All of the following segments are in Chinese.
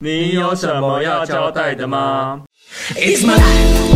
你有什么要交代的吗？It's my life.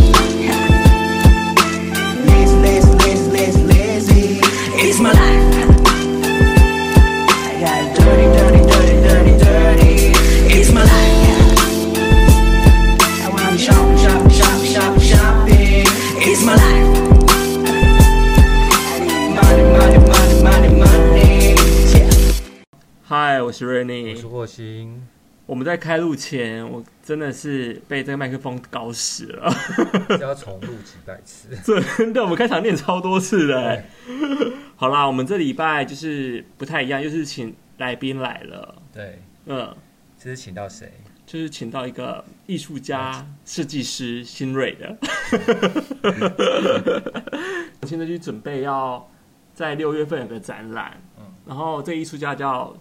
我是瑞妮，我是霍星。我们在开录前，我真的是被这个麦克风搞死了，要重录几百次。真的，我们开场念超多次的。对好啦，我们这礼拜就是不太一样，又是请来宾来了。对，嗯，这是请到谁？就是请到一个艺术家、设计师新锐的。我现在就准备要在六月份有个展览，嗯，然后这个艺术家叫。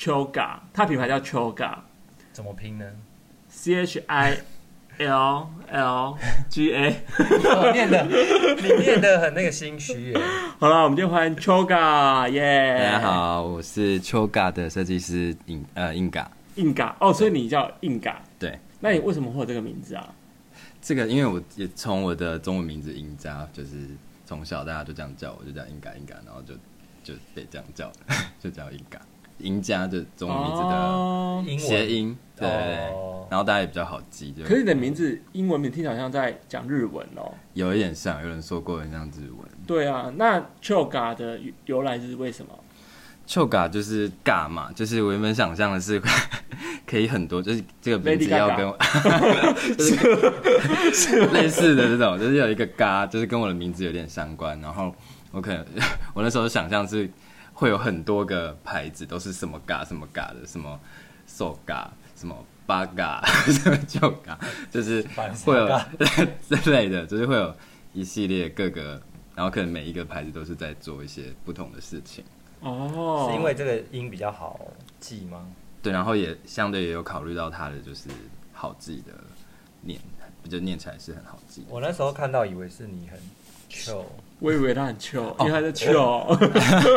Chioga，它品牌叫 Chioga，怎么拼呢？C H I L L G A。我念的，你念的很那个心虚耶。好了，我们就欢迎 Chioga，耶！大家好，我是 Chioga 的设计师印呃印嘎。印嘎哦，所以你叫印嘎。对，那你为什么会有这个名字啊？这个因为我也从我的中文名字印加，就是从小大家就这样叫我，就叫印嘎印嘎，然后就就被这样叫，就叫印嘎。赢家的中文名字的谐音，对，然后大家也比较好记。可是你的名字英文名听起来好像在讲日文哦，有一点像，有人说过很像日文。对啊，那 Chioga 的由来是为什么？Chioga 就是尬嘛，就是我原本想象的是 可以很多，就是这个名字要跟，就是类似的这种，就是有一个嘎，就是跟我的名字有点相关。然后我可能 我那时候想象是。会有很多个牌子，都是什么嘎什么嘎的，什么 so 嘎，什么八嘎，什么九嘎，就是会有之类的，就是会有一系列各个，然后可能每一个牌子都是在做一些不同的事情。哦，是因为这个音比较好记吗？对，然后也相对也有考虑到它的就是好记的念，就念起来是很好记。我那时候看到以为是你很 chill。我以为他很 chill，因为他在 chill。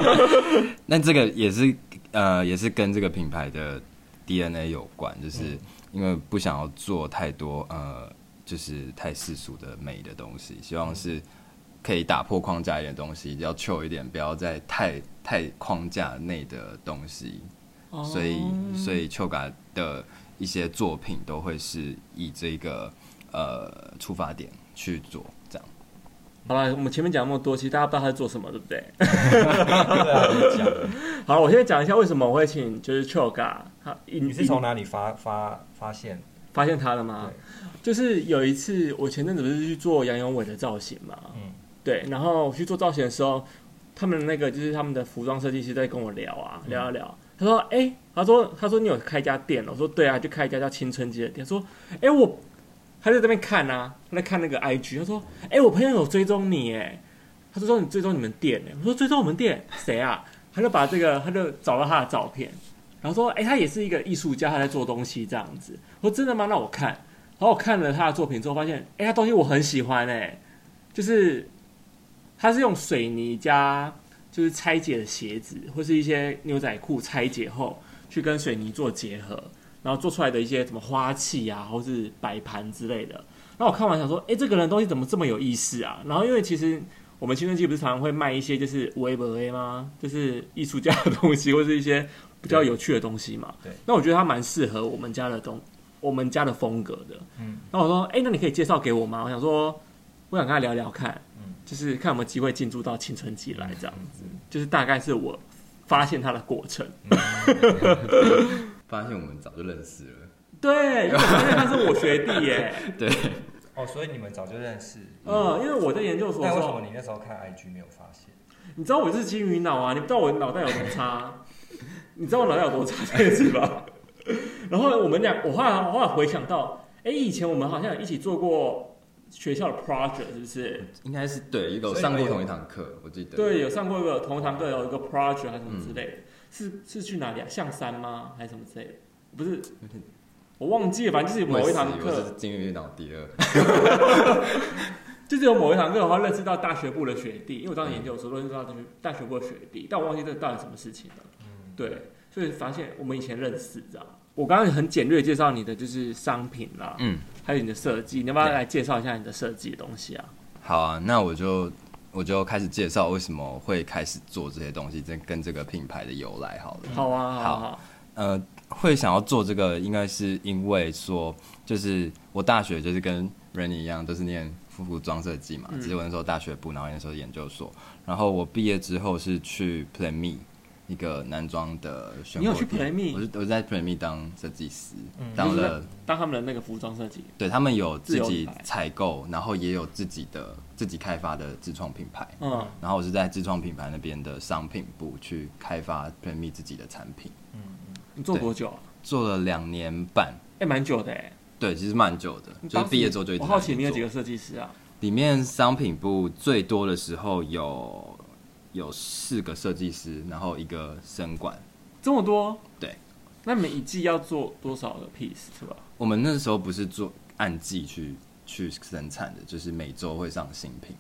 那这个也是呃，也是跟这个品牌的 DNA 有关，就是因为不想要做太多呃，就是太世俗的美的东西，希望是可以打破框架一点东西，要 chill 一点，不要再太太框架内的东西。所以，所以 Chioga 的一些作品都会是以这个呃出发点去做。好了，我们前面讲那么多，其实大家不知道他在做什么，对不对？对好了，我现在讲一下为什么我会请就是 Chioga，他你是从哪里发发发现？发现他的吗？就是有一次我前阵子不是去做杨永伟的造型嘛，嗯，对，然后我去做造型的时候，他们那个就是他们的服装设计师在跟我聊啊，嗯、聊一聊，他说，哎、欸，他说，他说你有开一家店，我说对啊，就开一家叫青春街的店，说，哎、欸，我。他在这边看啊，他在看那个 IG。他说：“哎、我朋友有追踪你哎。”他说：“你追踪你们店哎。”我说：“追踪我们店谁啊？”他就把这个，他就找到他的照片，然后说：“哎、他也是一个艺术家，他在做东西这样子。”我说：“真的吗？那我看。”然后我看了他的作品之后，发现：“哎、他东西我很喜欢哎，就是他是用水泥加就是拆解的鞋子，或是一些牛仔裤拆解后去跟水泥做结合。”然后做出来的一些什么花器啊，或是摆盘之类的。那我看完想说，哎，这个人东西怎么这么有意思啊？然后因为其实我们青春期不是常常会卖一些就是微博 A 吗？就是艺术家的东西，或是一些比较有趣的东西嘛。对。那我觉得他蛮适合我们家的东，我们家的风格的。嗯。那我说，哎，那你可以介绍给我吗？我想说，我想跟他聊聊看，嗯，就是看有没有机会进驻到青春期来这样子。嗯、就是大概是我发现他的过程。嗯 发现我们早就认识了，对，因为我发现他是我学弟耶，对，哦，所以你们早就认识，嗯，因为我在研究所，那为什么你那时候看 IG 没有发现？你知道我是金鱼脑啊，你不知道我脑袋有多差，你知道我脑袋有多差这件事吧？然后我们俩，我后来我后来回想到，哎，以前我们好像一起做过学校的 project，是不是？应该是对，有上过同一堂课，我记得，对，有上过一个同一堂课，有一个 project 还是什么之类的。是是去哪里啊？象山吗？还是什么之类的？不是，我忘记了。反正就是有某一堂课，金鱼脑第二，就是有某一堂课的话，认识到大学部的学弟。因为我当时研究的时候，认识到大学部的学弟，但我忘记这到底什么事情了。嗯，对，所以发现我们以前认识，这样。我刚刚很简略介绍你的就是商品啦，嗯，还有你的设计，你要不要来介绍一下你的设计的东西啊？好啊，那我就我就开始介绍为什么会开始做这些东西，这跟这个品牌的由来好了。好啊，好啊，好，好，呃，会想要做这个，应该是因为说，就是我大学就是跟 Rennie 一样，都是念服装设计嘛，只是我那时候大学部，然后那时候研究所，然后我毕业之后是去 Plan Me。一个男装的选你有去 Play Me？我是我在 Play Me 当设计师，嗯、当了当他们的那个服装设计。对，他们有自己采购，然后也有自己的自己开发的自创品牌。嗯，然后我是在自创品牌那边的商品部去开发 Me 自己的产品。嗯嗯，你做多久啊？做了两年半，哎、欸，蛮久的哎。对，其实蛮久的，就是毕业之后就一直。我好奇你有几个设计师啊？里面商品部最多的时候有。有四个设计师，然后一个生管，这么多？对。那每一季要做多少个 piece 是吧？我们那时候不是做按季去去生产的，就是每周会上新品，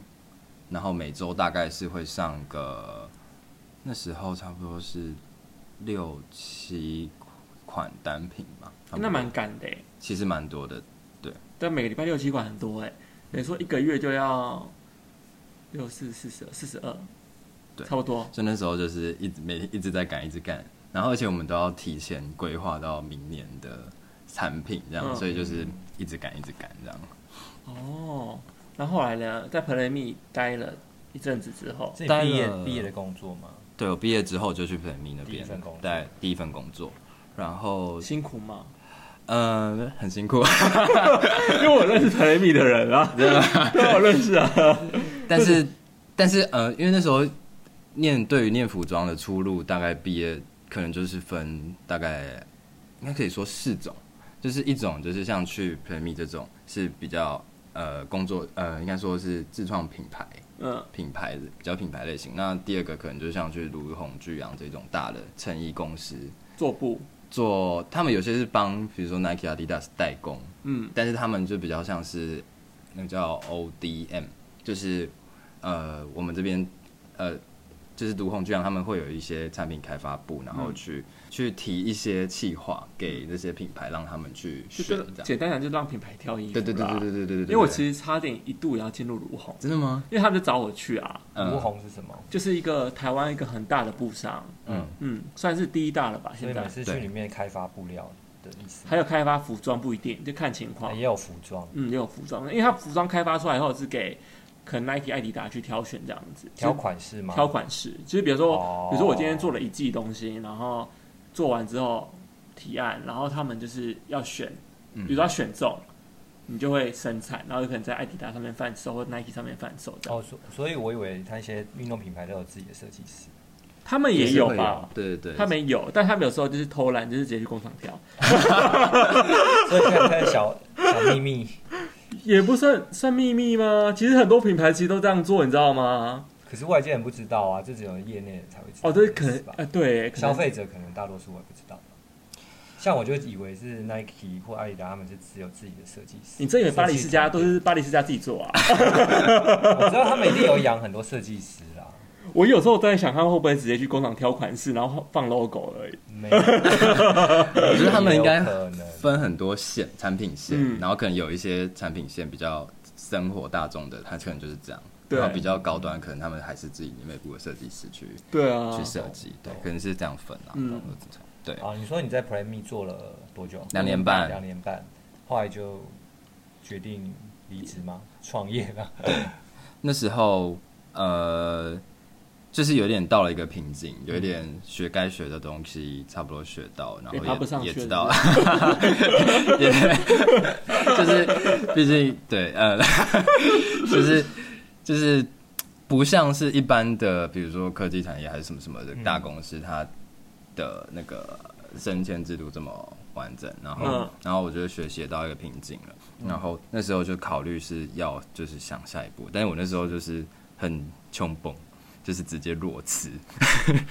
然后每周大概是会上个，那时候差不多是六七款单品吧。那蛮赶的，其实蛮多的，对。但每个礼拜六七款很多哎，等于说一个月就要六四四十四十二。对，差不多。所以那时候就是一直每天一直在赶，一直赶，然后而且我们都要提前规划到明年的产品，这样，嗯、所以就是一直赶，一直赶这样。哦，那后来呢，在 Play Me 待了一阵子之后，毕业毕业的工作吗？对，我毕业之后就去 Play Me 那边，在第一份工作，然后辛苦吗？嗯，很辛苦，因为我认识 Play Me 的人啊，对吧？我认识啊。但是，但是呃，因为那时候。念对于念服装的出路，大概毕业可能就是分大概应该可以说四种，就是一种就是像去 Play Me 这种是比较呃工作呃应该说是自创品牌，嗯，品牌的比较品牌类型。那第二个可能就像去卢鸿巨阳这种大的衬衣公司做布做，他们有些是帮比如说 Nike、Adidas 代工，嗯，但是他们就比较像是那个叫 ODM，就是呃我们这边呃。就是卢鸿巨阳他们会有一些产品开发部，然后去、嗯、去提一些企划给这些品牌，让他们去选。这样简单讲，就让品牌挑衣服。对对对对对对对，对，因为我其实差点一度也要进入卢鸿。真的吗？因为他们就找我去啊。卢鸿是什么？就是一个台湾一个很大的布商。嗯嗯，算是第一大了吧？现在是去里面开发布料的意思。还有开发服装不一定，就看情况。也有服装，嗯，也有服装，因为他服装开发出来以后是给。可能 Nike、艾迪达去挑选这样子，挑款式吗？挑款式，就是比如说，哦、比如说我今天做了一季东西，然后做完之后提案，然后他们就是要选，比如说要选中，嗯、你就会生产，然后有可能在爱迪达上面贩售，或者 Nike 上面贩售。哦，所所以，我以为他一些运动品牌都有自己的设计师，他们也有吧？有对对对，他们有，但他们有时候就是偷懒，就是直接去工厂挑。所以看看小小秘密。也不算算秘密吗？其实很多品牌其实都这样做，你知道吗？可是外界人不知道啊，这只有业内人才会知道。哦，对可能啊、呃，对，消费者可能大多数我也不知道。像我就以为是 Nike 或阿迪达他们是只有自己的设计师。你真以为巴黎世家都是巴黎世家自己做啊？我知道他们一定有养很多设计师啦。我有时候都在想，他们会不会直接去工厂挑款式，然后放 logo 而已？没有，我觉得他们应该分很多线，产品线，嗯、然后可能有一些产品线比较生活大众的，他可能就是这样。对，然后比较高端，可能他们还是自己内部的设计师去对啊去设计，对，可能是这样分啊。嗯，对啊。你说你在 Play Me 做了多久？两年半，两年半，后来就决定离职吗？创业了？对，那时候呃。就是有点到了一个瓶颈，有一点学该学的东西差不多学到，然后也也知道，也 就是毕竟对，呃，就是就是不像是一般的，比如说科技产业还是什么什么的大公司，它的那个升迁制度这么完整，然后然后我觉得学习也到一个瓶颈了，然后那时候就考虑是要就是想下一步，但是我那时候就是很穷崩。就是直接裸辞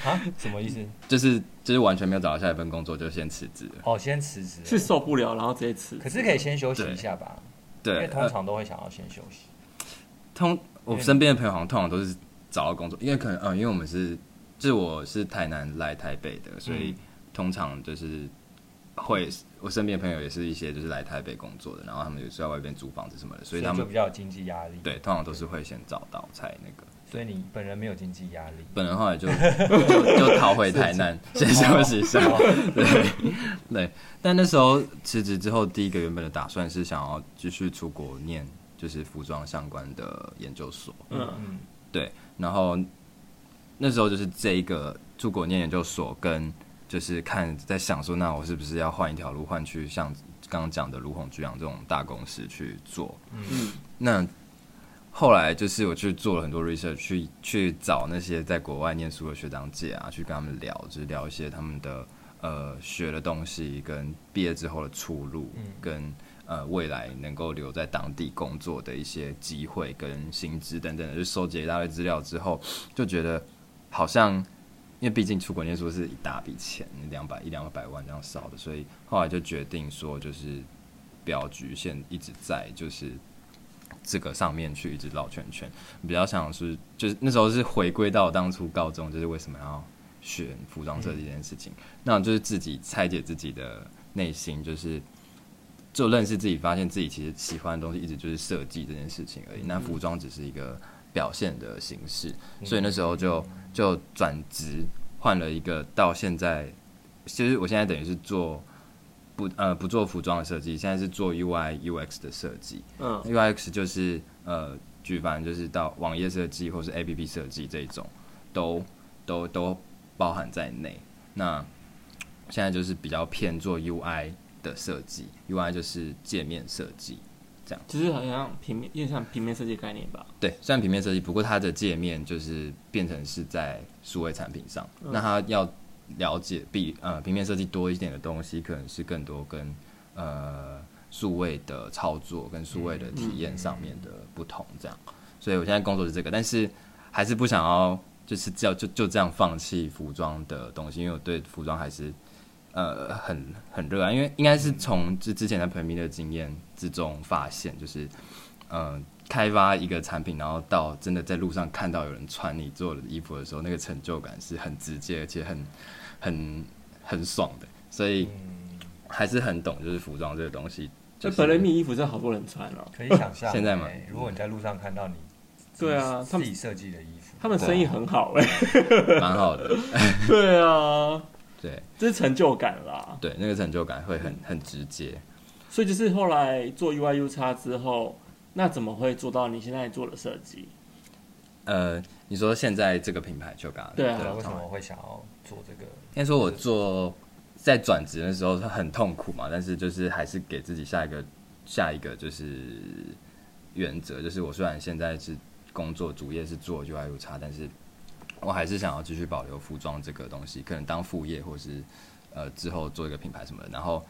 啊？什么意思？就是就是完全没有找到下一份工作，就先辞职。哦，先辞职是受不了，然后直接辞。可是可以先休息一下吧？对，因为通常都会想要先休息。通，我身边的朋友好像通常都是找到工作，因为可能嗯，因为我们是，就是我是台南来台北的，所以通常就是会，我身边的朋友也是一些就是来台北工作的，然后他们有时在外边租房子什么的，所以他们就比较有经济压力。对，通常都是会先找到才那个。所以你本人没有经济压力？本人后来就就就逃回台南，先休息一下。对对，但那时候辞职之后，第一个原本的打算是想要继续出国念，就是服装相关的研究所。嗯嗯，对，然后那时候就是这一个出国念研究所，跟就是看在想说，那我是不是要换一条路，换去像刚刚讲的卢鸿居洋这种大公司去做？嗯，那。后来就是我去做了很多 research，去去找那些在国外念书的学长姐啊，去跟他们聊，就是聊一些他们的呃学的东西，跟毕业之后的出路，嗯、跟呃未来能够留在当地工作的一些机会跟薪资等等的，就收集一大堆资料之后，就觉得好像因为毕竟出国念书是一大笔钱，两百一两百万这样烧的，所以后来就决定说，就是不要局限一直在就是。这个上面去一直绕圈圈，比较想是就是那时候是回归到当初高中，就是为什么要选服装设计这件事情，那就是自己拆解自己的内心，就是就认识自己，发现自己其实喜欢的东西一直就是设计这件事情而已。嗯、那服装只是一个表现的形式，嗯、所以那时候就就转职换了一个，到现在其实我现在等于是做。不呃不做服装的设计，现在是做 UI UX 的设计。嗯，UX 就是呃，举凡就是到网页设计或是 APP 设计这一种，都都都包含在内。那现在就是比较偏做 UI 的设计，UI 就是界面设计，这样。其实好像平面，有点像平面设计概念吧？对，虽然平面设计，不过它的界面就是变成是在数位产品上，嗯、那它要。了解比呃平面设计多一点的东西，可能是更多跟呃数位的操作跟数位的体验上面的不同，这样。所以我现在工作是这个，但是还是不想要就是叫就就这样放弃服装的东西，因为我对服装还是呃很很热爱，因为应该是从之之前在 plain-me 的经验之中发现，就是嗯。呃开发一个产品，然后到真的在路上看到有人穿你做的衣服的时候，那个成就感是很直接，而且很很很爽的。所以还是很懂，就是服装这个东西。就本人米衣服真的好多人穿哦，可以想象。现在吗？如果你在路上看到你，对啊，他们自己设计的衣服，他们生意很好哎，蛮好的。对啊，对，这是成就感啦。对，那个成就感会很很直接。所以就是后来做 UIUX 之后。那怎么会做到你现在做的设计？呃，你说现在这个品牌就刚对啊，为什么会想要做这个？应该说我做在转职的时候很痛苦嘛，但是就是还是给自己下一个下一个就是原则，就是我虽然现在是工作主业是做 UIUX，但是我还是想要继续保留服装这个东西，可能当副业或是呃之后做一个品牌什么的。然后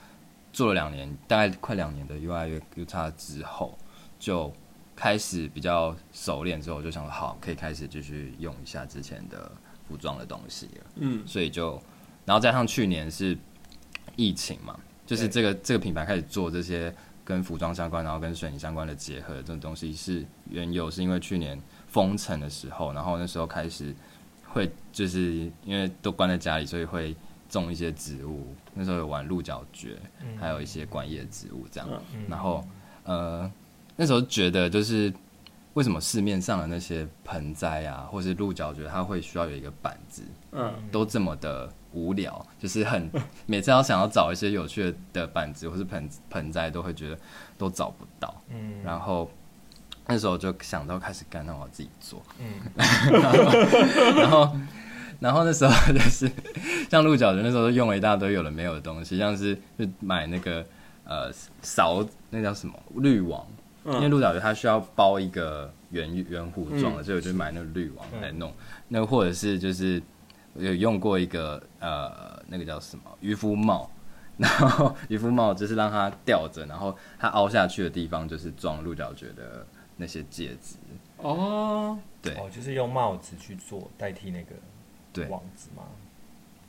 做了两年，大概快两年的 UIUX 之后。就开始比较熟练之后，就想说好，可以开始继续用一下之前的服装的东西了。嗯，所以就，然后加上去年是疫情嘛，就是这个这个品牌开始做这些跟服装相关，然后跟摄影相关的结合的这种东西，是缘由是因为去年封城的时候，然后那时候开始会就是因为都关在家里，所以会种一些植物。那时候有玩鹿角蕨，还有一些观叶植物这样，然后呃。那时候觉得，就是为什么市面上的那些盆栽啊，或是鹿角蕨，它会需要有一个板子，嗯，都这么的无聊，就是很 每次要想要找一些有趣的板子或是盆盆栽，都会觉得都找不到，嗯，然后那时候就想到开始干，那我自己做，嗯，然后然后那时候就是像鹿角蕨，那时候用了一大堆有的没有的东西，像是就买那个呃勺那叫什么滤网。因为鹿角蕨它需要包一个圆圆弧状的，嗯、所以我就买那个滤网来弄。嗯、那或者是就是有用过一个呃那个叫什么渔夫帽，然后渔夫帽就是让它吊着，然后它凹下去的地方就是装鹿角蕨的那些戒指。哦，对，哦，就是用帽子去做代替那个对网子吗？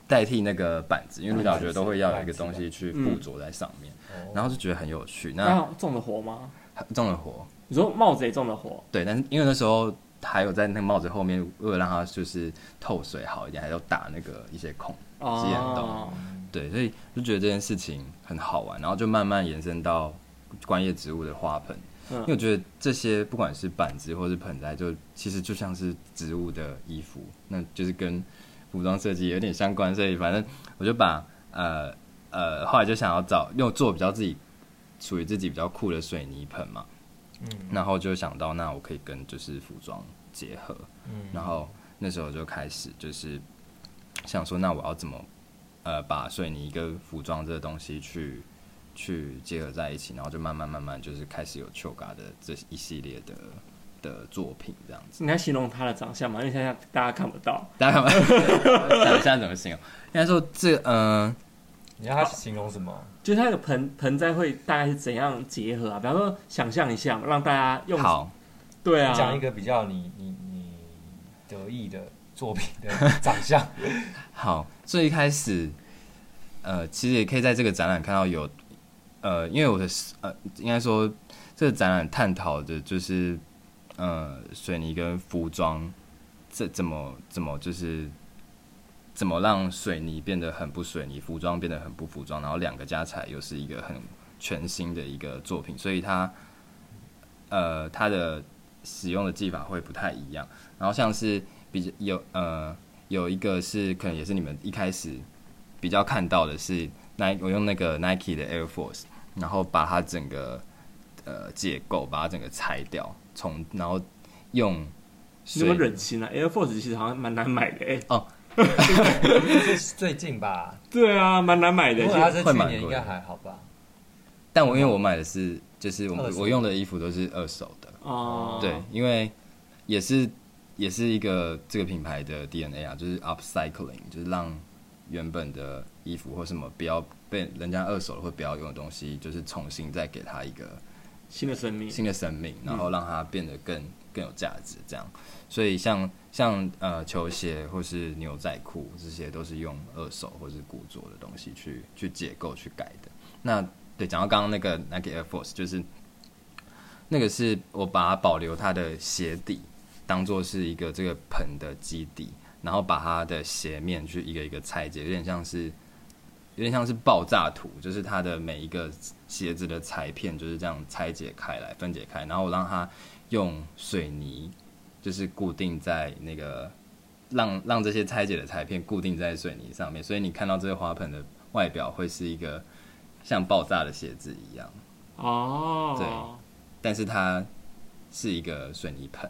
代替那个板子，因为鹿角蕨都会要有一个东西去附着在上面，嗯、然后就觉得很有趣。那种的活吗？种了火，你说帽子也种了火？对，但是因为那时候还有在那个帽子后面，为了让它就是透水好一点，还要打那个一些孔，吸眼洞。对，所以就觉得这件事情很好玩，然后就慢慢延伸到观叶植物的花盆。嗯，因为我觉得这些不管是板子或是盆栽，就其实就像是植物的衣服，那就是跟服装设计有点相关，所以反正我就把呃呃，后来就想要找用做比较自己属于自己比较酷的水泥盆嘛，嗯，然后就想到那我可以跟就是服装结合，嗯，然后那时候就开始就是想说，那我要怎么？呃，把水泥跟服装这个东西去去结合在一起，然后就慢慢慢慢就是开始有秋嘎的这一系列的的作品这样子。你来形容他的长相吗？因为现在大家看不到，大家看不到，长相怎么形容？应该说这嗯、呃，你要他形容什么？就是他的盆盆栽会大概是怎样结合啊？比方说，想象一下，让大家用好，对啊，讲一个比较你你你得意的。作品的长相 好，最一开始，呃，其实也可以在这个展览看到有，呃，因为我的呃，应该说这个展览探讨的就是，呃，水泥跟服装，这怎么怎么就是怎么让水泥变得很不水泥，服装变得很不服装，然后两个加起来又是一个很全新的一个作品，所以它，呃，它的使用的技法会不太一样，然后像是。比较有呃有一个是可能也是你们一开始比较看到的是 Nike，我用那个 Nike 的 Air Force，然后把它整个呃结构把它整个拆掉，从然后用什么忍心啊？Air Force 其实好像蛮难买的哎、欸、哦，最近吧？对啊，蛮难买的，它是去年应该还好吧？但我因为我买的是就是我我用的衣服都是二手的哦，对，因为也是。也是一个这个品牌的 DNA 啊，就是 upcycling，就是让原本的衣服或什么不要被人家二手会不要用的东西，就是重新再给他一个新的生命，新的生命，然后让它变得更更有价值。这样，所以像像呃球鞋或是牛仔裤这些，都是用二手或是古着的东西去去解构去改的。那对，讲到刚刚那个 Nike Air Force，就是那个是我把它保留它的鞋底。当做是一个这个盆的基底，然后把它的鞋面去一个一个拆解，有点像是有点像是爆炸图，就是它的每一个鞋子的裁片就是这样拆解开来、分解开，然后我让它用水泥就是固定在那个让让这些拆解的裁片固定在水泥上面，所以你看到这个花盆的外表会是一个像爆炸的鞋子一样。哦，对，但是它是一个水泥盆。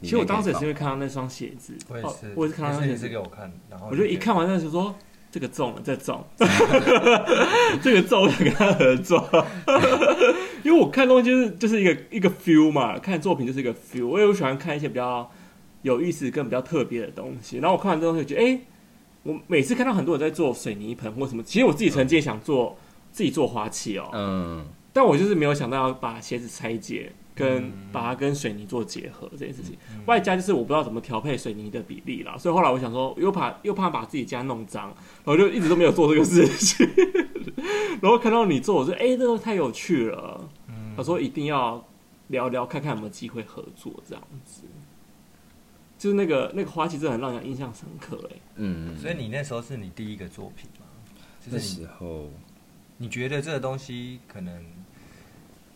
其实我当时也是因为看到那双鞋子，我也是，哦、我也是看到那鞋子。给我看，然后我就一看完那时候说这个中了，这中，这个中了跟他合作，因为我看东西就是就是一个一个 feel 嘛，看作品就是一个 feel，我也喜欢看一些比较有意思、跟比较特别的东西。然后我看完这东西，觉得哎、欸，我每次看到很多人在做水泥盆或什么，其实我自己曾经也想做、嗯、自己做花器哦，嗯，但我就是没有想到要把鞋子拆解。跟把它跟水泥做结合这件事情，外加就是我不知道怎么调配水泥的比例啦，所以后来我想说，又怕又怕把自己家弄脏，我就一直都没有做这个事情。然后看到你做，我说，哎、欸，这个太有趣了。他、嗯、说一定要聊聊，看看有没有机会合作这样子。就是那个那个花期真的很让人印象深刻哎。嗯，所以你那时候是你第一个作品吗？就是、那时候，你觉得这个东西可能？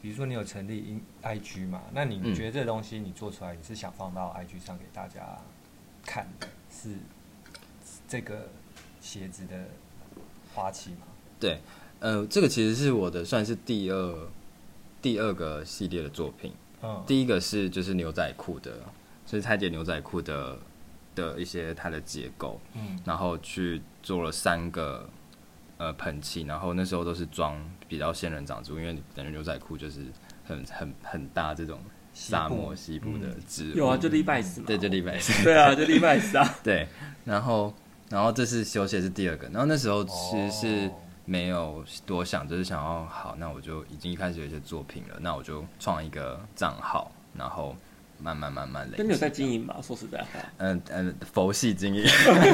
比如说你有成立 IG 嘛？那你觉得这东西你做出来，你是想放到 IG 上给大家看的，是这个鞋子的花期吗？对，呃，这个其实是我的算是第二第二个系列的作品。嗯，第一个是就是牛仔裤的，就是拆解牛仔裤的的一些它的结构，嗯，然后去做了三个。呃，喷气，然后那时候都是装比较仙人掌植物，因为感觉牛仔裤就是很很很大这种沙漠西部的植物。有啊，就礼拜四嘛。对，就礼拜四。对啊，就礼拜四啊。对，然后然后这是休息是第二个，然后那时候其实是没有多想，就是想要好，那我就已经一开始有一些作品了，那我就创一个账号，然后。慢慢慢慢累。真的有在经营吗？说实在话。嗯嗯，佛系经营，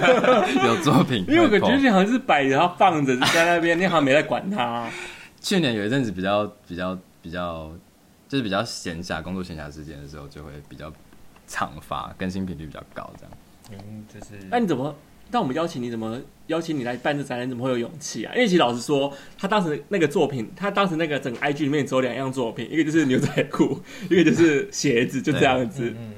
有作品。因为我感觉你好像是摆着它放着在那边，你好像没在管它。去年有一阵子比较比较比较，就是比较闲暇工作闲暇时间的时候，就会比较常发，更新频率比较高，这样。嗯，就是。那你怎么但我们邀请你，怎么邀请你来办这展览？怎么会有勇气啊？因为其实老实说，他当时那个作品，他当时那个整个 IG 里面只有两样作品，一个就是牛仔裤，一个就是鞋子，就这样子。嗯嗯。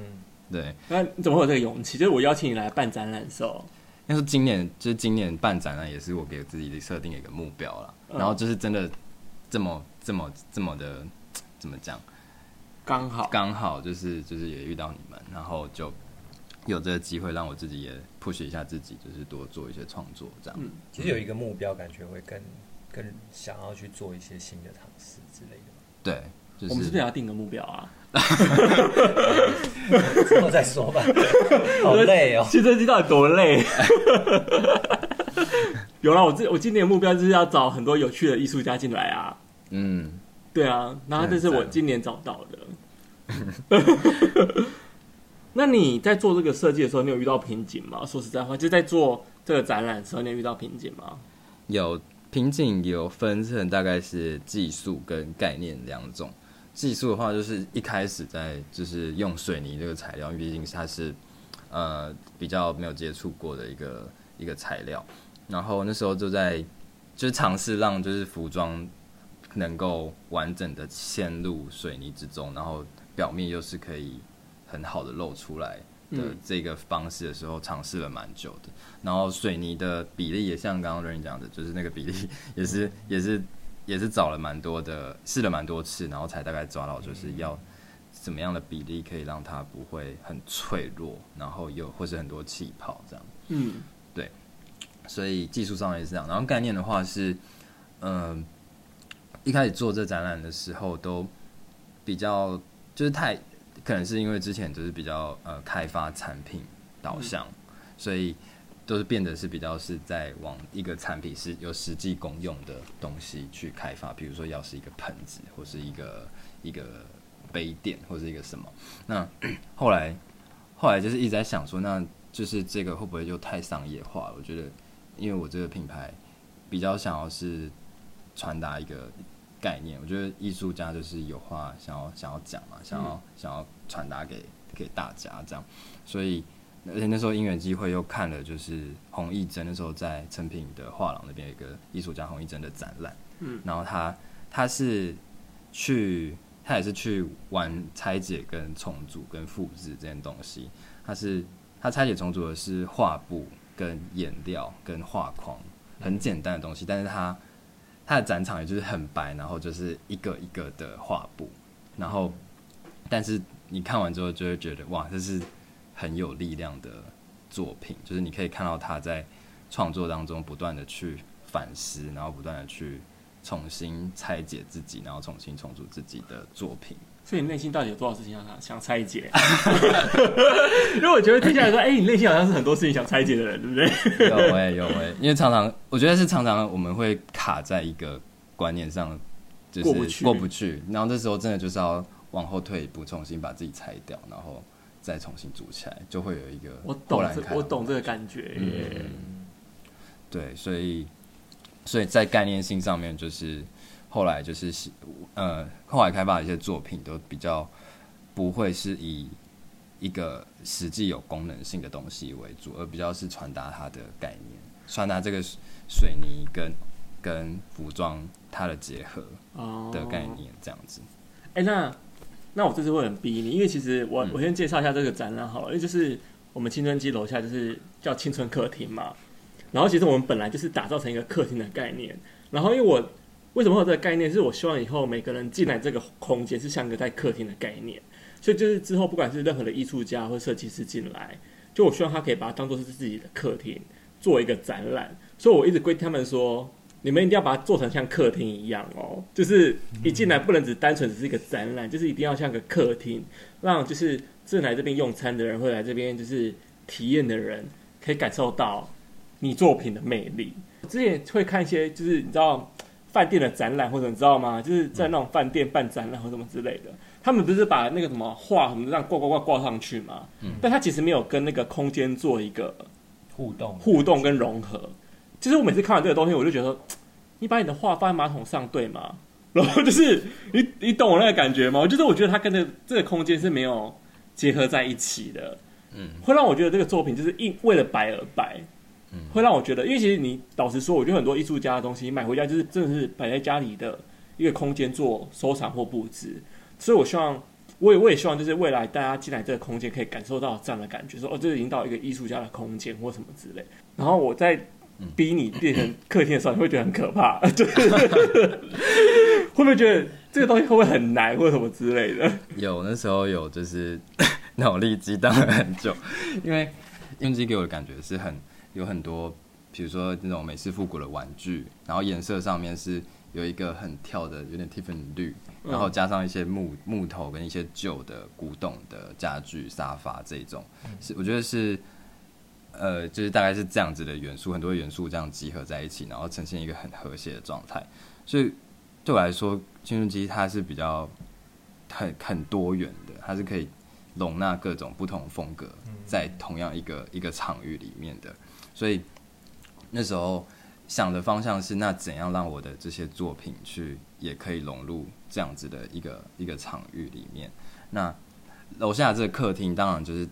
对。那你怎么会有这个勇气？就是我邀请你来办展览的时候，那是今年就是今年办展览，也是我给自己设定一个目标了。然后就是真的这么这么这么的怎么讲？刚好刚好就是就是也遇到你们，然后就有这个机会让我自己也 push 一下自己，就是多做一些创作这样。嗯，其实有一个目标，感觉会更更想要去做一些新的尝试之类的。对，就是、我们是不是要定个目标啊？之后再说吧。好累哦，其实这期到底多累？有了，我这我今年的目标就是要找很多有趣的艺术家进来啊。嗯。对啊，然后这是我今年找到的。那你在做这个设计的时候，你有遇到瓶颈吗？说实在话，就在做这个展览的时候，你有遇到瓶颈吗？有瓶颈，有分成大概是技术跟概念两种。技术的话，就是一开始在就是用水泥这个材料，因为毕竟它是呃比较没有接触过的一个一个材料，然后那时候就在就是尝试让就是服装。能够完整的嵌入水泥之中，然后表面又是可以很好的露出来的这个方式的时候，尝试了蛮久的。然后水泥的比例也像刚刚 Rain 讲的，就是那个比例 也是也是也是找了蛮多的，试了蛮多次，然后才大概抓到就是要怎么样的比例可以让它不会很脆弱，然后又或是很多气泡这样。嗯，对。所以技术上也是这样，然后概念的话是，嗯、呃。一开始做这展览的时候，都比较就是太可能是因为之前就是比较呃开发产品导向，所以都是变得是比较是在往一个产品是有实际功用的东西去开发，比如说要是一个盆子，或是一个一个杯垫，或是一个什么。那后来后来就是一直在想说，那就是这个会不会就太商业化了？我觉得，因为我这个品牌比较想要是传达一个。概念，我觉得艺术家就是有话想要想要讲嘛，想要想要传达给给大家这样，所以而且那时候因缘机会又看了就是洪艺珍那时候在成品的画廊那边有一个艺术家洪艺珍的展览，嗯，然后他他是去他也是去玩拆解跟重组跟复制这件东西，他是他拆解重组的是画布跟颜料跟画框，很简单的东西，但是他。他的展场也就是很白，然后就是一个一个的画布，然后，但是你看完之后就会觉得哇，这是很有力量的作品，就是你可以看到他在创作当中不断的去反思，然后不断的去重新拆解自己，然后重新重组自己的作品。所以你内心到底有多少事情想想拆解？因为我觉得听起来说，哎、欸，你内心好像是很多事情想拆解的人，对不对？有哎、欸，有哎、欸，因为常常我觉得是常常我们会卡在一个观念上，就是过不去，过不去，然后这时候真的就是要往后退一步，重新把自己拆掉，然后再重新组起来，就会有一个我懂这，我懂这个感觉。嗯，对，所以所以在概念性上面就是。后来就是，呃，后来开发的一些作品都比较不会是以一个实际有功能性的东西为主，而比较是传达它的概念，传达这个水泥跟跟服装它的结合的概念这样子。哎、哦欸，那那我这次会很逼你，因为其实我我先介绍一下这个展览好了，因为就是我们青春期楼下就是叫青春客厅嘛，然后其实我们本来就是打造成一个客厅的概念，然后因为我。为什么会有这个概念？是我希望以后每个人进来这个空间是像一个在客厅的概念，所以就是之后不管是任何的艺术家或设计师进来，就我希望他可以把它当做是自己的客厅，做一个展览。所以我一直规定他们说，你们一定要把它做成像客厅一样哦，就是一进来不能只单纯只是一个展览，就是一定要像个客厅，让就是正来这边用餐的人会来这边就是体验的人可以感受到你作品的魅力。我之前会看一些就是你知道。饭店的展览或者你知道吗？就是在那种饭店办展览或什么之类的，他们不是把那个什么画什么这样挂挂挂挂上去吗？嗯，但他其实没有跟那个空间做一个互动、互动跟融合。其实我每次看完这个东西，我就觉得说，你把你的画放在马桶上对吗？然后就是你你懂我那个感觉吗？就是我觉得它跟这这个空间是没有结合在一起的。嗯，会让我觉得这个作品就是因为了摆而摆。嗯，会让我觉得，因为其实你老实说，我觉得很多艺术家的东西买回家就是真的是摆在家里的一个空间做收藏或布置，所以我希望，我也我也希望，就是未来大家进来这个空间可以感受到这样的感觉，说哦，这是已经到一个艺术家的空间或什么之类。然后我在逼你变成客厅的时候，你会觉得很可怕，就 是会不会觉得这个东西会不会很难或者什么之类的？有那时候有就是 脑力激荡了很久，因为用机给我的感觉是很有很多，比如说那种美式复古的玩具，然后颜色上面是有一个很跳的，有点 Tiffany 绿，然后加上一些木木头跟一些旧的古董的家具、沙发这种，是我觉得是。呃，就是大概是这样子的元素，很多元素这样集合在一起，然后呈现一个很和谐的状态。所以对我来说，青春期它是比较很很多元的，它是可以容纳各种不同风格在同样一个一个场域里面的。所以那时候想的方向是，那怎样让我的这些作品去也可以融入这样子的一个一个场域里面？那楼下这个客厅当然就是。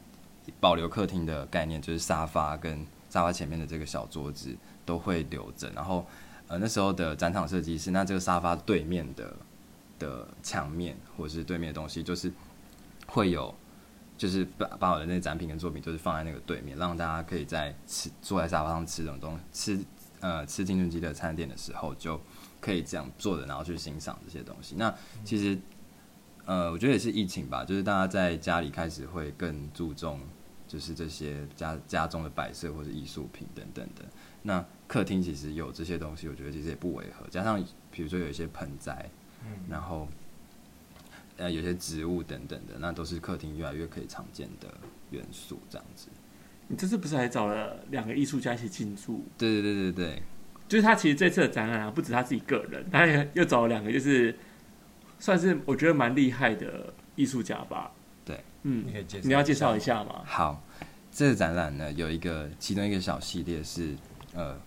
保留客厅的概念，就是沙发跟沙发前面的这个小桌子都会留着。然后，呃，那时候的展场设计是，那这个沙发对面的的墙面或者是对面的东西，就是会有，就是把把我的那个展品跟作品，就是放在那个对面，让大家可以在吃坐在沙发上吃这种东西，吃呃吃青春期的餐点的时候，就可以这样坐着，然后去欣赏这些东西。那其实。呃，我觉得也是疫情吧，就是大家在家里开始会更注重，就是这些家家中的摆设或者艺术品等等的。那客厅其实有这些东西，我觉得其实也不违和。加上比如说有一些盆栽，嗯，然后呃有些植物等等的，那都是客厅越来越可以常见的元素。这样子，你这次不是还找了两个艺术家一起进驻？对对对对对，就是他其实这次的展览啊，不止他自己个人，他也又找了两个，就是。算是我觉得蛮厉害的艺术家吧。对，嗯，你要介绍一下吗？好，这个展览呢，有一个其中一个小系列是呃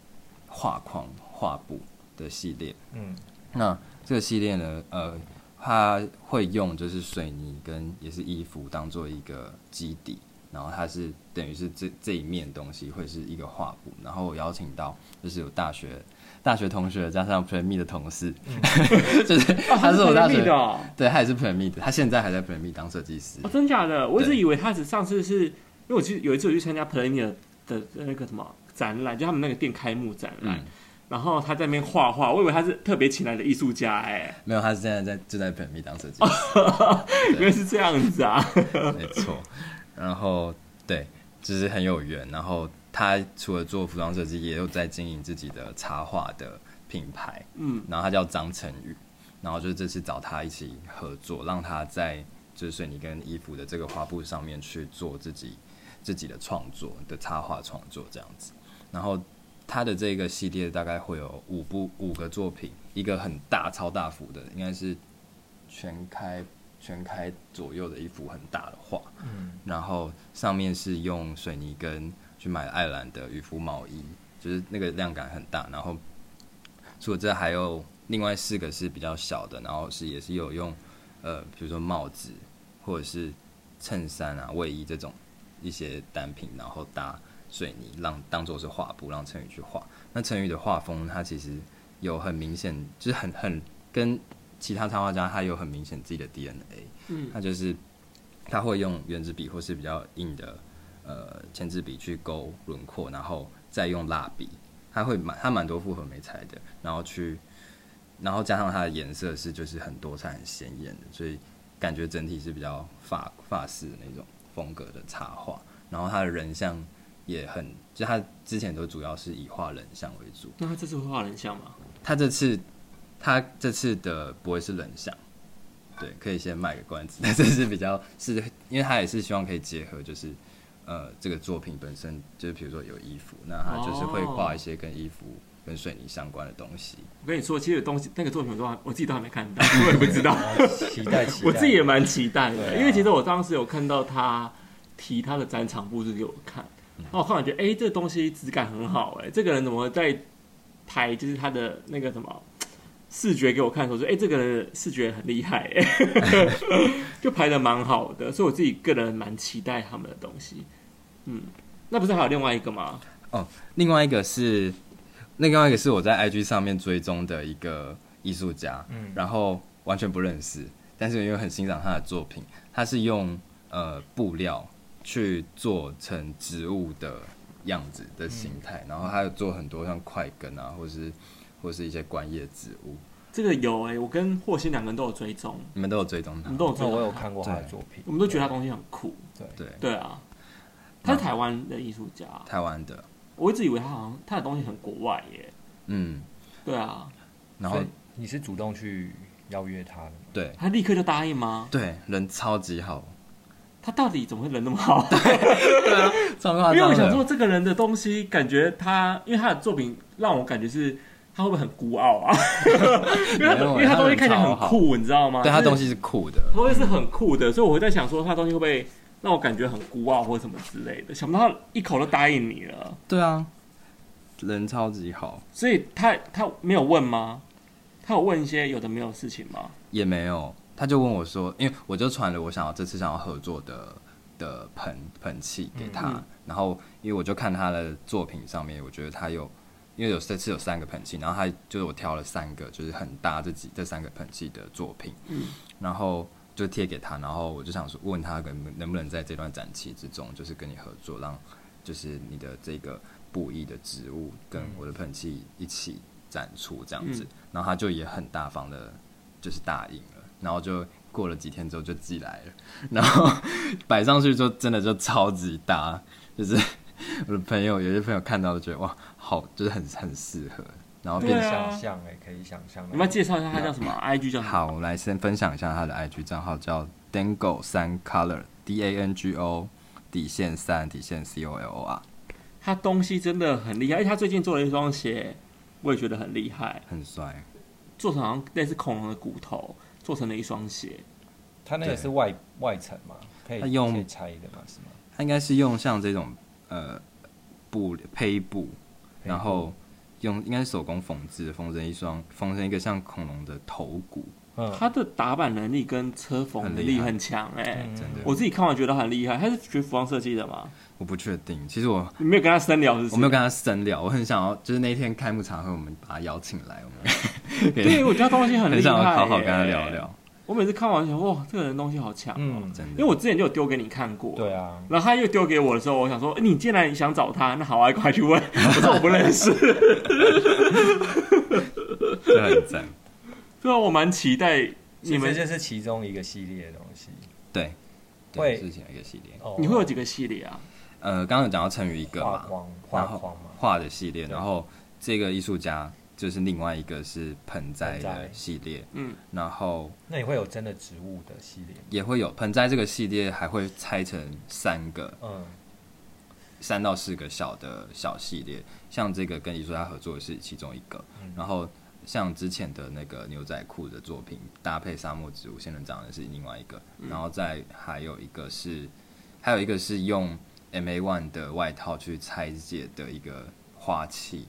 画框画布的系列。嗯，那这个系列呢，呃，它会用就是水泥跟也是衣服当做一个基底，然后它是等于是这这一面东西会是一个画布，然后我邀请到就是有大学。大学同学加上 Plain-Me 的同事，嗯、就是他是我大学的、哦，对，他也是 Plain-Me 的，他现在还在 Plain-Me 当设计师。哦，真假的？我一直以为他只上次是因为我记得有一次我去参加 Plain-Me 的的那个什么展览，就他们那个店开幕展览，嗯、然后他在那边画画，我以为他是特别请来的艺术家，哎，没有，他是现在在就在 Plain-Me 当设计师，原来是这样子啊，没错，然后对，就是很有缘，然后。他除了做服装设计，也有在经营自己的插画的品牌。嗯，然后他叫张成宇，然后就是这次找他一起合作，让他在就是水泥跟衣服的这个画布上面去做自己自己的创作的插画创作这样子。然后他的这个系列大概会有五部五个作品，一个很大超大幅的，应该是全开全开左右的一幅很大的画。嗯，然后上面是用水泥跟去买爱尔兰的渔夫毛衣，就是那个量感很大。然后除了这，还有另外四个是比较小的，然后是也是有用呃，比如说帽子或者是衬衫啊、卫衣这种一些单品，然后搭水泥，让当做是画布，让陈宇去画。那陈宇的画风，他其实有很明显，就是很很跟其他插画家，他有很明显自己的 DNA。嗯，他就是他会用原子笔或是比较硬的。呃，签字笔去勾轮廓，然后再用蜡笔，它会蛮它蛮多复合媒材的，然后去，然后加上它的颜色是就是很多彩很鲜艳的，所以感觉整体是比较法法式的那种风格的插画。然后他的人像也很，就他之前都主要是以画人像为主。那他这次会画人像吗？他这次他这次的不会是人像，对，可以先卖个关子。但 这是比较是因为他也是希望可以结合就是。呃，这个作品本身就是，比如说有衣服，那他就是会画一些跟衣服、跟水泥相关的东西。我跟你说，其实有东西那个作品我都还我自己都还没看到，我也不知道。期待期待，我自己也蛮期待的，啊、因为其实我当时有看到他提他的展场布置给我看，然后我看完觉得，哎，这个东西质感很好，哎，这个人怎么在拍，就是他的那个什么视觉给我看的时候，说，哎，这个人视觉很厉害，就拍的蛮好的，所以我自己个人蛮期待他们的东西。嗯，那不是还有另外一个吗？哦，另外一个是，另外一个是我在 IG 上面追踪的一个艺术家，嗯，然后完全不认识，但是因为很欣赏他的作品，他是用呃布料去做成植物的样子的形态，嗯、然后他有做很多像快根啊，或是或是一些观叶植物。这个有哎、欸，我跟霍心两个人都有追踪，你们都有追踪他，我们都有追踪，我有看过他的作品，我们都觉得他东西很酷。对对对啊，他是台湾的艺术家，台湾的。我一直以为他好像他的东西很国外耶。嗯，对啊。然后你是主动去邀约他的吗？对。他立刻就答应吗？对，人超级好。他到底怎么会人那么好？对啊，因为我想说，这个人的东西，感觉他，因为他的作品让我感觉是。他会不会很孤傲啊？因为他因为他东西看起来很酷，你知道吗？对，他东西是酷的，他东西是很酷的，所以我会在想说，他东西会不会让我感觉很孤傲或者什么之类的？想不到他一口都答应你了。对啊，人超级好。所以他他没有问吗？他有问一些有的没有事情吗？也没有，他就问我说，因为我就传了我想要这次想要合作的的盆盆器给他，嗯、然后因为我就看他的作品上面，我觉得他有。因为有这次有三个喷漆，然后他就是我挑了三个，就是很搭这几这三个盆器的作品，嗯，然后就贴给他，然后我就想说问他能能不能在这段展期之中，就是跟你合作，让就是你的这个布艺的植物跟我的喷漆一起展出这样子，嗯、然后他就也很大方的，就是答应了，然后就过了几天之后就寄来了，然后 摆上去就真的就超级搭，就是。我的朋友有些朋友看到都觉得哇，好，就是很很适合，然后变想象哎，可以想象。你们介绍一下他叫什么？IG 叫？好，我来先分享一下他的 IG 账号，叫 Dango 三 Color，D A N G O 底线三底线 C O L O R。他东西真的很厉害，而且他最近做了一双鞋，我也觉得很厉害，很帅。做成好像类似恐龙的骨头做成了一双鞋，他那个是外外层吗？可以用拆的吗？是吗？他应该是用像这种。呃，布胚布，然后用应该是手工缝制，缝成一双，缝成一个像恐龙的头骨。嗯，他的打板能力跟车缝能力很强哎、欸，真的。我自己看完觉得很厉害。他是学服装设计的吗？我不确定。其实我你没有跟他深聊是是？我没有跟他深聊。我很想要，就是那天开幕茶会，我们把他邀请来，我们 对，我觉得他东西很厉害、欸，很想要好好跟他聊聊。我每次看完想，哇，这个人东西好强哦、喔！嗯，真的。因为我之前就有丢给你看过，对啊。然后他又丢给我的时候，我想说，你既然想找他，那好啊，快去问。我说我不认识。这很赞。对啊，我蛮期待你们。这是其中一个系列的东西。对，对，是其中一个系列。你会有几个系列啊？呃，刚刚有讲到成语一个嘛，画框嘛，画的系列，然后这个艺术家。就是另外一个是盆栽的系列，嗯，然后那也会有真的植物的系列，也会有盆栽这个系列，还会拆成三个，嗯，三到四个小的小系列，像这个跟艺术家合作的是其中一个，嗯、然后像之前的那个牛仔裤的作品，搭配沙漠植物仙人掌的是另外一个，嗯、然后再还有一个是，还有一个是用 M A One 的外套去拆解的一个花器。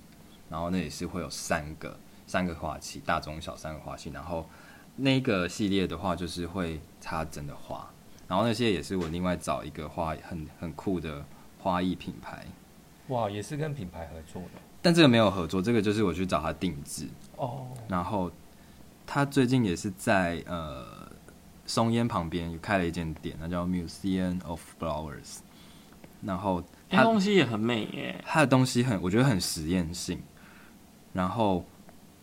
然后那也是会有三个三个花器，大中小三个花器。然后那个系列的话，就是会插真的花。然后那些也是我另外找一个花很很酷的花艺品牌。哇，也是跟品牌合作的。但这个没有合作，这个就是我去找他定制。哦。然后他最近也是在呃松烟旁边有开了一间店，那叫 Museum of Flowers。然后他东西也很美耶。他的东西很，我觉得很实验性。然后，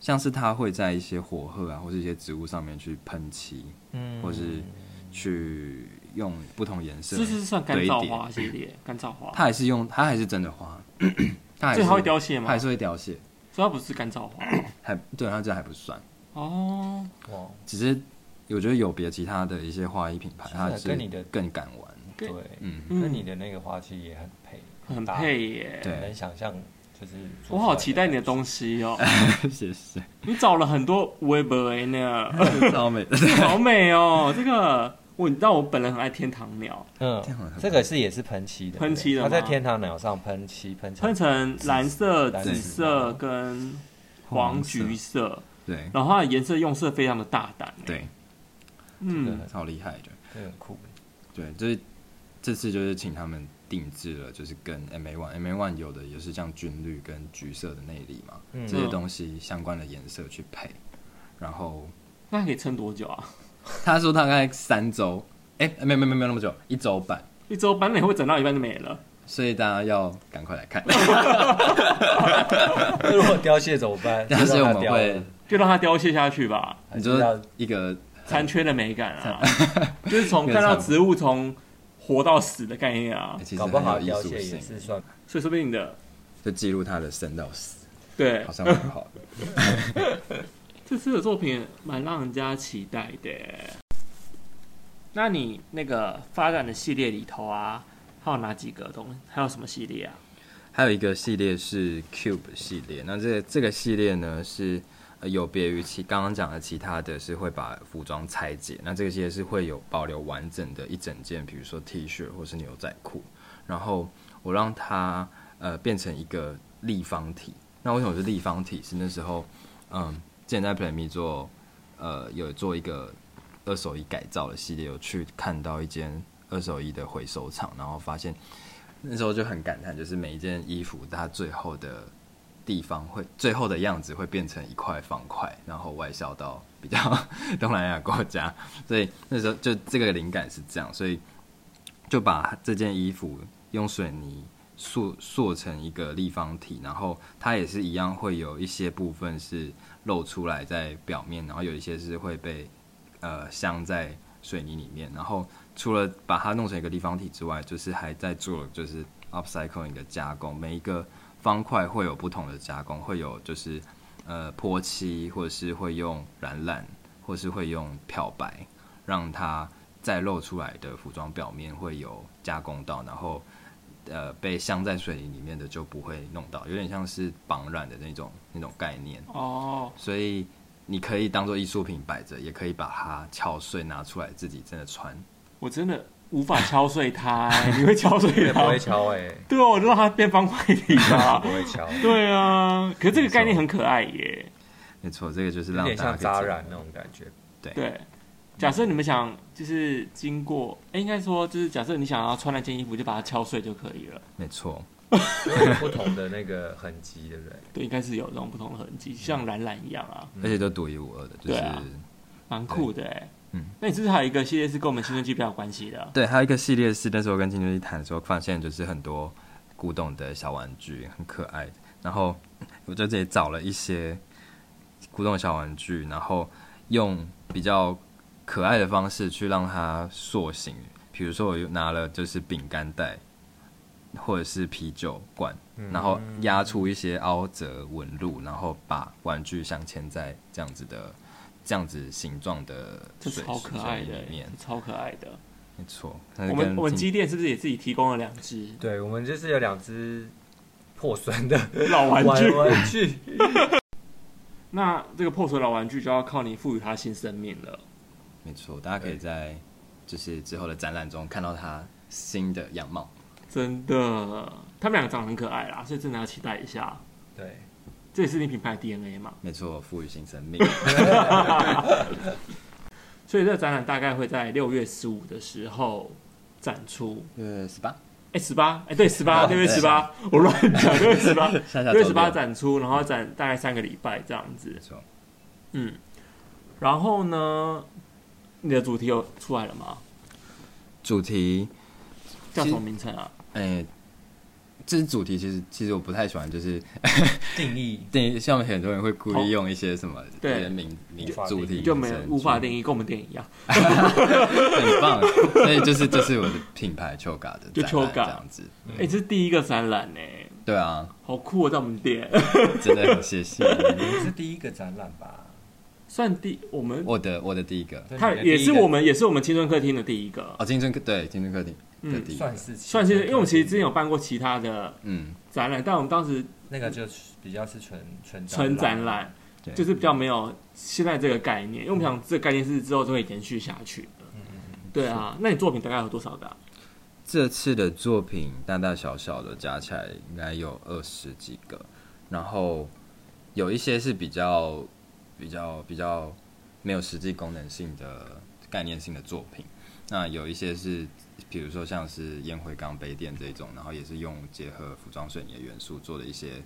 像是它会在一些火鹤啊，或是一些植物上面去喷漆，嗯，或是去用不同颜色，这是算干燥花系列，干燥花。它还是用，它还是真的花，它还是会凋谢吗？他还是会凋谢，所以它不是干燥花，还对，它这还不算。哦。只是我觉得有别其他的一些花艺品牌，它是跟你的更敢玩，对，嗯，跟你的那个花期也很配，很配耶，对，能想象。就是我好期待你的东西哦！谢谢。你找了很多微博呢，超美，好美哦！这个我你知道我本人很爱天堂鸟，嗯，这个是也是喷漆的，喷漆的，它在天堂鸟上喷漆，喷喷成蓝色、紫色跟黄橘色，对，然后它的颜色用色非常的大胆，对，嗯，超厉害的，对很酷，对，就是这次就是请他们定制了，就是跟 MA One MA One 有的也是像军绿跟橘色的内里嘛，嗯这些东西相关的颜色去配，然后那可以撑多久啊？他说大概三周，哎、欸，没有没有没有那么久，一周半，一周半，那会整到一半就没了。所以大家要赶快来看。那 如果凋谢怎么办？但是我们会就让它凋谢下去吧。你说一个残缺的美感啊，就是从看到植物从活到死的概念啊。其实搞不好很有艺术性凋谢也是算，所以说不定你的就记录他的生到死，对，好像蛮好的。这次的作品蛮让人家期待的。那你那个发展的系列里头啊，还有哪几个东西？还有什么系列啊？还有一个系列是 Cube 系列，那这个这个系列呢是有别于其刚刚讲的其他的是会把服装拆解，那这个系列是会有保留完整的一整件，比如说 T 恤或是牛仔裤，然后我让它呃变成一个立方体。那为什么是立方体？是那时候嗯，之前在 Play Me 做呃有做一个二手衣改造的系列，有去看到一间二手衣的回收厂，然后发现。那时候就很感叹，就是每一件衣服它最后的地方会最后的样子会变成一块方块，然后外销到比较 东南亚国家。所以那时候就这个灵感是这样，所以就把这件衣服用水泥塑塑成一个立方体，然后它也是一样会有一些部分是露出来在表面，然后有一些是会被呃镶在水泥里面，然后。除了把它弄成一个立方体之外，就是还在做就是 upcycling 的加工。每一个方块会有不同的加工，会有就是呃泼漆，或者是会用染染，或是会用漂白，让它再露出来的服装表面会有加工到，然后呃被镶在水泥里面的就不会弄到，有点像是绑染的那种那种概念哦。所以你可以当做艺术品摆着，也可以把它敲碎拿出来自己真的穿。我真的无法敲碎它，你会敲碎它？不会敲哎。对哦，我就让它变方块体吧。不会敲。对啊，可是这个概念很可爱耶。没错，这个就是让有点像扎染那种感觉。对对，假设你们想就是经过，哎，应该说就是假设你想要穿那件衣服，就把它敲碎就可以了。没错，有不同的那个痕迹，对不对？对，应该是有这种不同的痕迹，像染染一样啊。而且都独一无二的，就是蛮酷的哎。嗯，那你是不是还有一个系列是跟我们青春期比较有关系的？对，还有一个系列是那时候跟青春期谈的时候，发现就是很多古董的小玩具，很可爱。然后 我在这里找了一些古董小玩具，然后用比较可爱的方式去让它塑形。比如说，我又拿了就是饼干袋，或者是啤酒罐，然后压出一些凹折纹路，然后把玩具镶嵌在这样子的。这样子形状的，这超可爱的，超可爱的，没错。我们我们机电是不是也自己提供了两只？对，我们就是有两只破损的 老玩具。玩具。那这个破损老玩具就要靠你赋予它新生命了。没错，大家可以在就是之后的展览中看到它新的样貌。真的，他们两个长得很可爱啦，所以真的要期待一下。对。这也是你品牌 DNA 嘛？没错，赋予新生命。所以这个展览大概会在六月十五的时候展出。六月十八？哎，十八？哎，对，十八，六月十八，我乱讲，六月十八，六月十八展出，然后展大概三个礼拜这样子。没错。嗯，然后呢，你的主题有出来了吗？主题叫什么名称啊？哎。这是主题，其实其实我不太喜欢，就是 定义 定义，像很多人会故意用一些什么对名名主题，就没有无法定义，跟我们电影一样，很棒。所以就是这是我的品牌 Choga 的，就 Choga 这样子。哎，这是第一个展览呢。对啊，好酷啊，在我们店，真的很谢谢。你是第一个展览吧？算第我们我的我的第一个，它也是我们也是我们青春客厅的第一个哦，青春客对青春客厅。嗯，算是算是，因为我们其实之前有办过其他的嗯展览，但我们当时那个就是比较是纯纯纯展览，就是比较没有现在这个概念，因为我们想这个概念是之后就会延续下去的。嗯嗯对啊，那你作品大概有多少个？这次的作品大大小小的加起来应该有二十几个，然后有一些是比较比较比较没有实际功能性的概念性的作品。那有一些是，比如说像是烟灰缸杯垫这种，然后也是用结合服装水泥的元素做的一些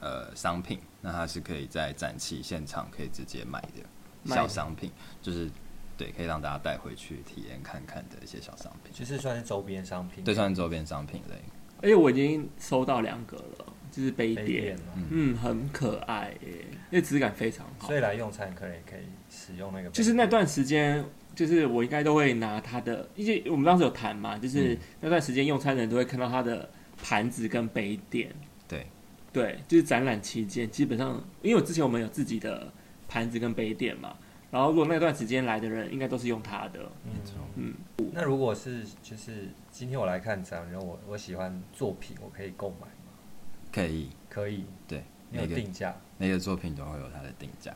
呃商品，那它是可以在展期现场可以直接买的小商品，就是对，可以让大家带回去体验看看的一些小商品，就是算是周边商品，对，算是周边商品类。而且我已经收到两个了，就是杯垫，嗯，嗯，很可爱耶，因为质感非常好，所以来用餐可以可以使用那个，就是那段时间。就是我应该都会拿他的，因为我们当时有谈嘛，就是那段时间用餐的人都会看到他的盘子跟杯垫。对，对，就是展览期间，基本上因为我之前我们有自己的盘子跟杯垫嘛，然后如果那段时间来的人，应该都是用他的。没错嗯。那如果是就是今天我来看展，然后我我喜欢作品，我可以购买吗？可以，可以。对，没有定价，每个作品都会有它的定价。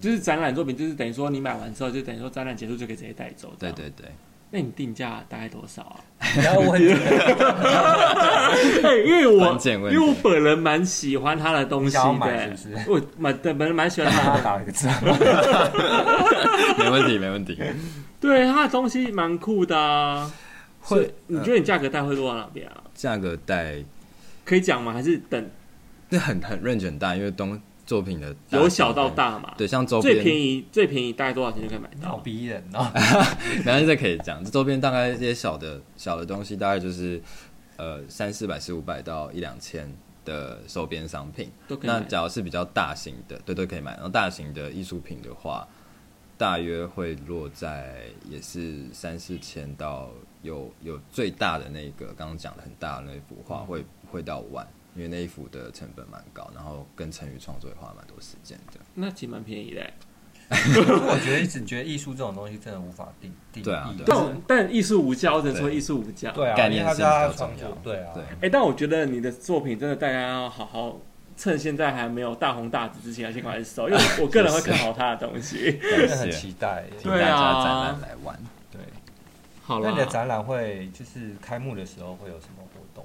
就是展览作品，就是等于说你买完之后，就等于说展览结束就可以直接带走。对对对。那你定价大概多少啊？然后问，因为我因为我本人蛮喜欢他的东西的，是是我蛮本人蛮喜欢他的。打一个字。没问题，没问题。对，他的东西蛮酷的啊。会，你觉得你价格带会落到哪边啊？价格带可以讲吗？还是等？那很很 range 很大，因为东。作品的由小到大嘛，对，像周边最便宜最便宜大概多少钱就可以买到？好逼人哦！然后 这可以讲，这周边大概一些小的小的东西，大概就是呃三四百、四五百到一两千的周边商品。那假如是比较大型的，对，都可以买。然后大型的艺术品的话，大约会落在也是三四千到有有最大的那个，刚刚讲的很大的那幅画，会会到万。因为那一幅的成本蛮高，然后跟成宇创作也花蛮多时间的。那其实蛮便宜的。我觉得一直觉得艺术这种东西真的无法定定义。对啊，但但艺术无价，或者说艺术无价。对啊，概念是比较重要。对啊，对。哎，但我觉得你的作品真的大家要好好趁现在还没有大红大紫之前，要先赶快收，因为我个人会看好他的东西，真的很期待。对啊，展览来玩。对，好了。那你的展览会就是开幕的时候会有什么活动？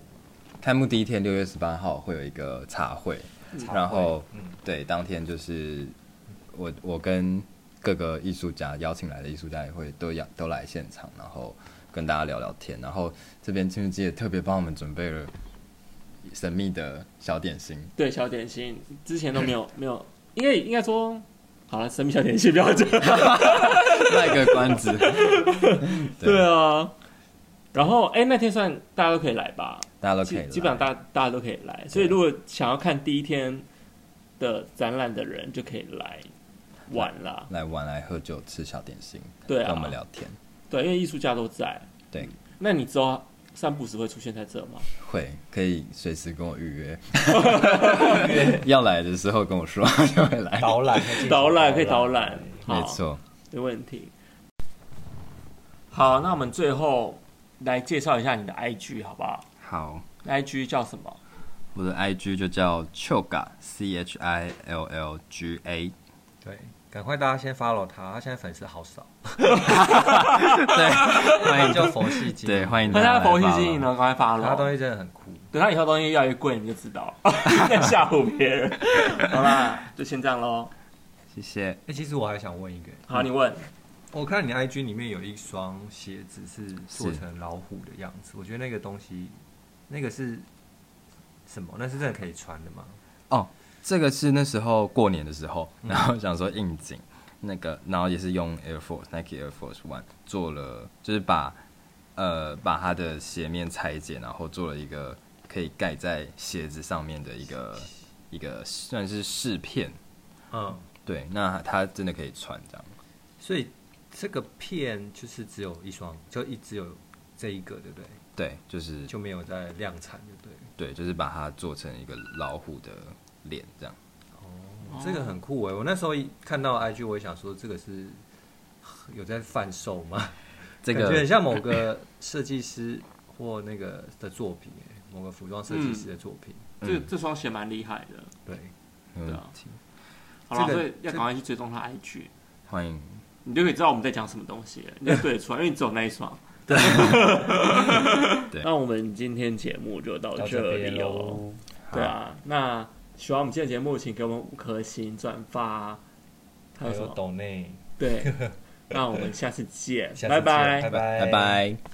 开幕第一天，六月十八号会有一个茶会，然后，对，当天就是我我跟各个艺术家邀请来的艺术家也会都要都来现场，然后跟大家聊聊天。然后这边青春期也特别帮我们准备了神秘的小点心，对，小点心之前都没有没有，应该应该说好了，神秘小点心不要讲，卖个关子，对啊。然后，哎，那天算大家都可以来吧？大家都可以来，基本上大家大家都可以来。所以，如果想要看第一天的展览的人，就可以来玩啦。来玩，来喝酒，吃小点心，对啊，跟我们聊天。对，因为艺术家都在。对，那你知道三不时会出现在这吗？会，可以随时跟我预约。要来的时候跟我说，就会来。导览，导览可以导览，没错，没问题。好，那我们最后。来介绍一下你的 IG 好不好？好，IG 叫什么？我的 IG 就叫 Chillga C H I L L G A。对，赶快大家先 follow 他，他现在粉丝好少。对，欢迎叫佛系经营。对，欢迎大家佛系经营呢，赶快 follow。他东西真的很酷，等他以后东西越来越贵，你就知道。在吓唬别人。好啦，就先这样喽。谢谢。哎、欸，其实我还想问一个。好，你问。我看你 IG 里面有一双鞋子是做成老虎的样子，我觉得那个东西，那个是什么？那是真的可以穿的吗？哦，这个是那时候过年的时候，然后想说应景，那个，然后也是用 Air Force Nike Air Force One 做了，就是把呃把它的鞋面裁剪，然后做了一个可以盖在鞋子上面的一个一个算是饰片。嗯，对，那它真的可以穿这样，所以。这个片就是只有一双，就一只有这一个，对不对？对，就是就没有在量产，对不对？对，就是把它做成一个老虎的脸这样。哦，这个很酷哎！我那时候一看到 IG，我也想说，这个是有在贩售吗？这个感觉很像某个设计师或那个的作品，某个服装设计师的作品。嗯、这这双鞋蛮厉害的，对，对啊。好了，所以要赶快去追踪他 IG，欢迎。你就可以知道我们在讲什么东西，你就对得出来，因为你只有那一双。对。那我们今天节目就到这里哦。对啊，那喜欢我们今天节目，请给我们五颗星、转发，还有抖内。对。那我们下次见，下次见拜拜拜拜拜拜。